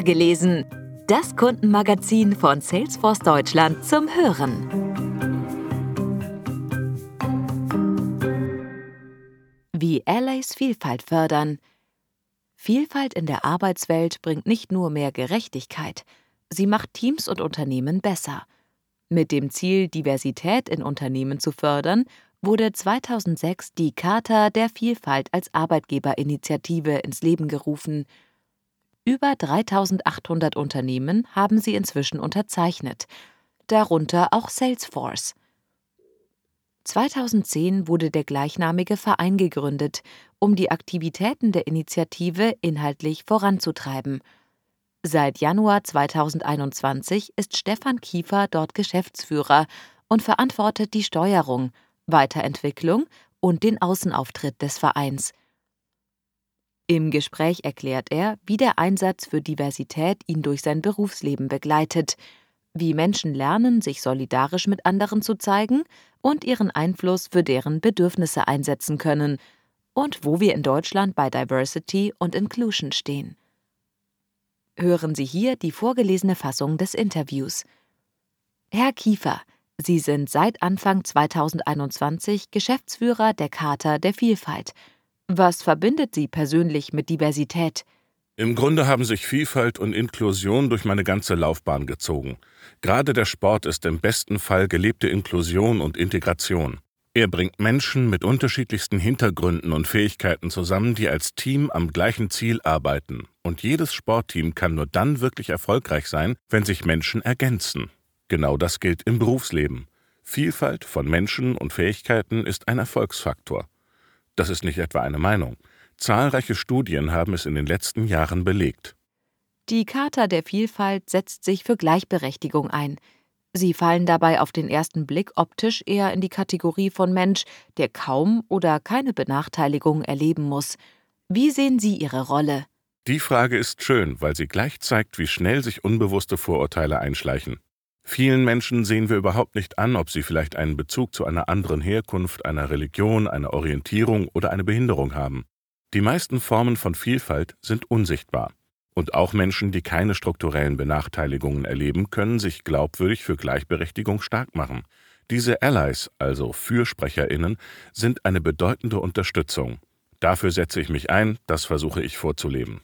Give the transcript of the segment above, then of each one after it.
gelesen. Das Kundenmagazin von Salesforce Deutschland zum Hören. Wie Allies Vielfalt fördern. Vielfalt in der Arbeitswelt bringt nicht nur mehr Gerechtigkeit, sie macht Teams und Unternehmen besser. Mit dem Ziel, Diversität in Unternehmen zu fördern, wurde 2006 die Charta der Vielfalt als Arbeitgeberinitiative ins Leben gerufen – über 3800 Unternehmen haben sie inzwischen unterzeichnet, darunter auch Salesforce. 2010 wurde der gleichnamige Verein gegründet, um die Aktivitäten der Initiative inhaltlich voranzutreiben. Seit Januar 2021 ist Stefan Kiefer dort Geschäftsführer und verantwortet die Steuerung, Weiterentwicklung und den Außenauftritt des Vereins. Im Gespräch erklärt er, wie der Einsatz für Diversität ihn durch sein Berufsleben begleitet, wie Menschen lernen, sich solidarisch mit anderen zu zeigen und ihren Einfluss für deren Bedürfnisse einsetzen können und wo wir in Deutschland bei Diversity und Inclusion stehen. Hören Sie hier die vorgelesene Fassung des Interviews. Herr Kiefer, Sie sind seit Anfang 2021 Geschäftsführer der Charta der Vielfalt – was verbindet Sie persönlich mit Diversität? Im Grunde haben sich Vielfalt und Inklusion durch meine ganze Laufbahn gezogen. Gerade der Sport ist im besten Fall gelebte Inklusion und Integration. Er bringt Menschen mit unterschiedlichsten Hintergründen und Fähigkeiten zusammen, die als Team am gleichen Ziel arbeiten. Und jedes Sportteam kann nur dann wirklich erfolgreich sein, wenn sich Menschen ergänzen. Genau das gilt im Berufsleben. Vielfalt von Menschen und Fähigkeiten ist ein Erfolgsfaktor. Das ist nicht etwa eine Meinung. Zahlreiche Studien haben es in den letzten Jahren belegt. Die Charta der Vielfalt setzt sich für Gleichberechtigung ein. Sie fallen dabei auf den ersten Blick optisch eher in die Kategorie von Mensch, der kaum oder keine Benachteiligung erleben muss. Wie sehen Sie Ihre Rolle? Die Frage ist schön, weil sie gleich zeigt, wie schnell sich unbewusste Vorurteile einschleichen. Vielen Menschen sehen wir überhaupt nicht an, ob sie vielleicht einen Bezug zu einer anderen Herkunft, einer Religion, einer Orientierung oder eine Behinderung haben. Die meisten Formen von Vielfalt sind unsichtbar. Und auch Menschen, die keine strukturellen Benachteiligungen erleben, können sich glaubwürdig für Gleichberechtigung stark machen. Diese Allies, also Fürsprecherinnen, sind eine bedeutende Unterstützung. Dafür setze ich mich ein, das versuche ich vorzuleben.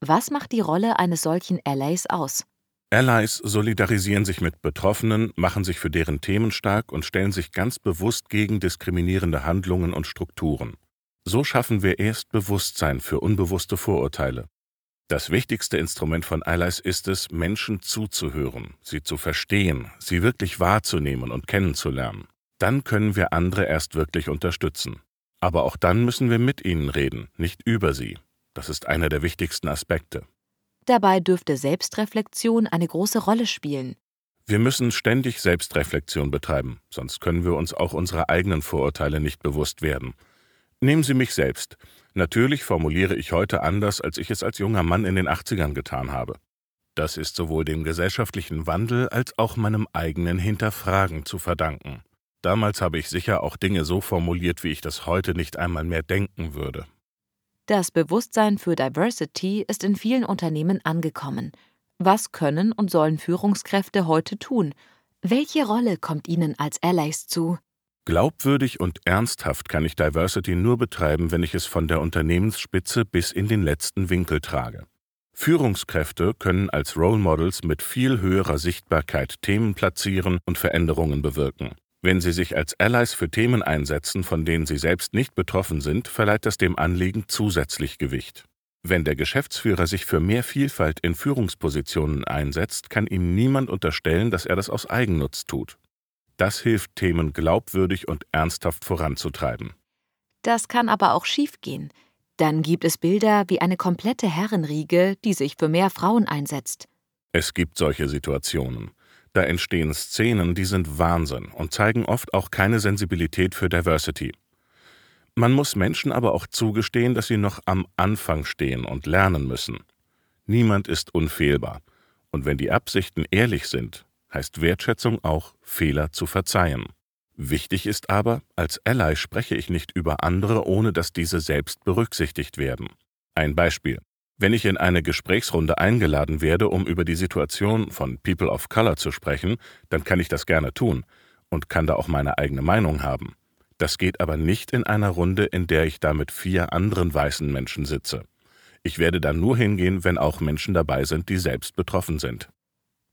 Was macht die Rolle eines solchen Allies aus? Allies solidarisieren sich mit Betroffenen, machen sich für deren Themen stark und stellen sich ganz bewusst gegen diskriminierende Handlungen und Strukturen. So schaffen wir erst Bewusstsein für unbewusste Vorurteile. Das wichtigste Instrument von Allies ist es, Menschen zuzuhören, sie zu verstehen, sie wirklich wahrzunehmen und kennenzulernen. Dann können wir andere erst wirklich unterstützen. Aber auch dann müssen wir mit ihnen reden, nicht über sie. Das ist einer der wichtigsten Aspekte. Dabei dürfte Selbstreflexion eine große Rolle spielen. Wir müssen ständig Selbstreflexion betreiben, sonst können wir uns auch unserer eigenen Vorurteile nicht bewusst werden. Nehmen Sie mich selbst. Natürlich formuliere ich heute anders, als ich es als junger Mann in den 80ern getan habe. Das ist sowohl dem gesellschaftlichen Wandel als auch meinem eigenen Hinterfragen zu verdanken. Damals habe ich sicher auch Dinge so formuliert, wie ich das heute nicht einmal mehr denken würde. Das Bewusstsein für Diversity ist in vielen Unternehmen angekommen. Was können und sollen Führungskräfte heute tun? Welche Rolle kommt ihnen als Allies zu? Glaubwürdig und ernsthaft kann ich Diversity nur betreiben, wenn ich es von der Unternehmensspitze bis in den letzten Winkel trage. Führungskräfte können als Role Models mit viel höherer Sichtbarkeit Themen platzieren und Veränderungen bewirken. Wenn Sie sich als Allies für Themen einsetzen, von denen Sie selbst nicht betroffen sind, verleiht das dem Anliegen zusätzlich Gewicht. Wenn der Geschäftsführer sich für mehr Vielfalt in Führungspositionen einsetzt, kann ihm niemand unterstellen, dass er das aus Eigennutz tut. Das hilft, Themen glaubwürdig und ernsthaft voranzutreiben. Das kann aber auch schiefgehen. Dann gibt es Bilder wie eine komplette Herrenriege, die sich für mehr Frauen einsetzt. Es gibt solche Situationen. Da entstehen Szenen, die sind Wahnsinn und zeigen oft auch keine Sensibilität für Diversity. Man muss Menschen aber auch zugestehen, dass sie noch am Anfang stehen und lernen müssen. Niemand ist unfehlbar. Und wenn die Absichten ehrlich sind, heißt Wertschätzung auch, Fehler zu verzeihen. Wichtig ist aber, als Ally spreche ich nicht über andere, ohne dass diese selbst berücksichtigt werden. Ein Beispiel. Wenn ich in eine Gesprächsrunde eingeladen werde, um über die Situation von People of Color zu sprechen, dann kann ich das gerne tun und kann da auch meine eigene Meinung haben. Das geht aber nicht in einer Runde, in der ich da mit vier anderen weißen Menschen sitze. Ich werde dann nur hingehen, wenn auch Menschen dabei sind, die selbst betroffen sind.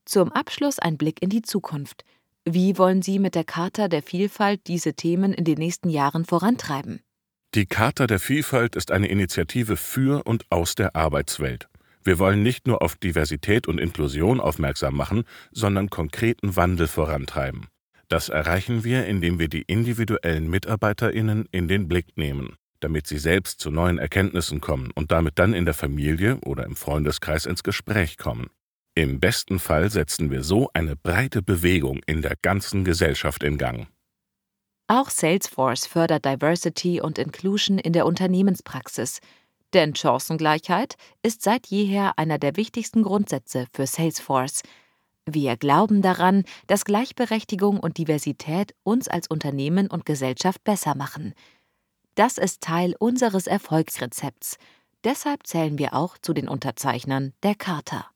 Zum Abschluss ein Blick in die Zukunft. Wie wollen Sie mit der Charta der Vielfalt diese Themen in den nächsten Jahren vorantreiben? Die Charta der Vielfalt ist eine Initiative für und aus der Arbeitswelt. Wir wollen nicht nur auf Diversität und Inklusion aufmerksam machen, sondern konkreten Wandel vorantreiben. Das erreichen wir, indem wir die individuellen Mitarbeiterinnen in den Blick nehmen damit sie selbst zu neuen Erkenntnissen kommen und damit dann in der Familie oder im Freundeskreis ins Gespräch kommen. Im besten Fall setzen wir so eine breite Bewegung in der ganzen Gesellschaft in Gang. Auch Salesforce fördert Diversity und Inclusion in der Unternehmenspraxis, denn Chancengleichheit ist seit jeher einer der wichtigsten Grundsätze für Salesforce. Wir glauben daran, dass Gleichberechtigung und Diversität uns als Unternehmen und Gesellschaft besser machen – das ist Teil unseres Erfolgsrezepts. Deshalb zählen wir auch zu den Unterzeichnern der Charta.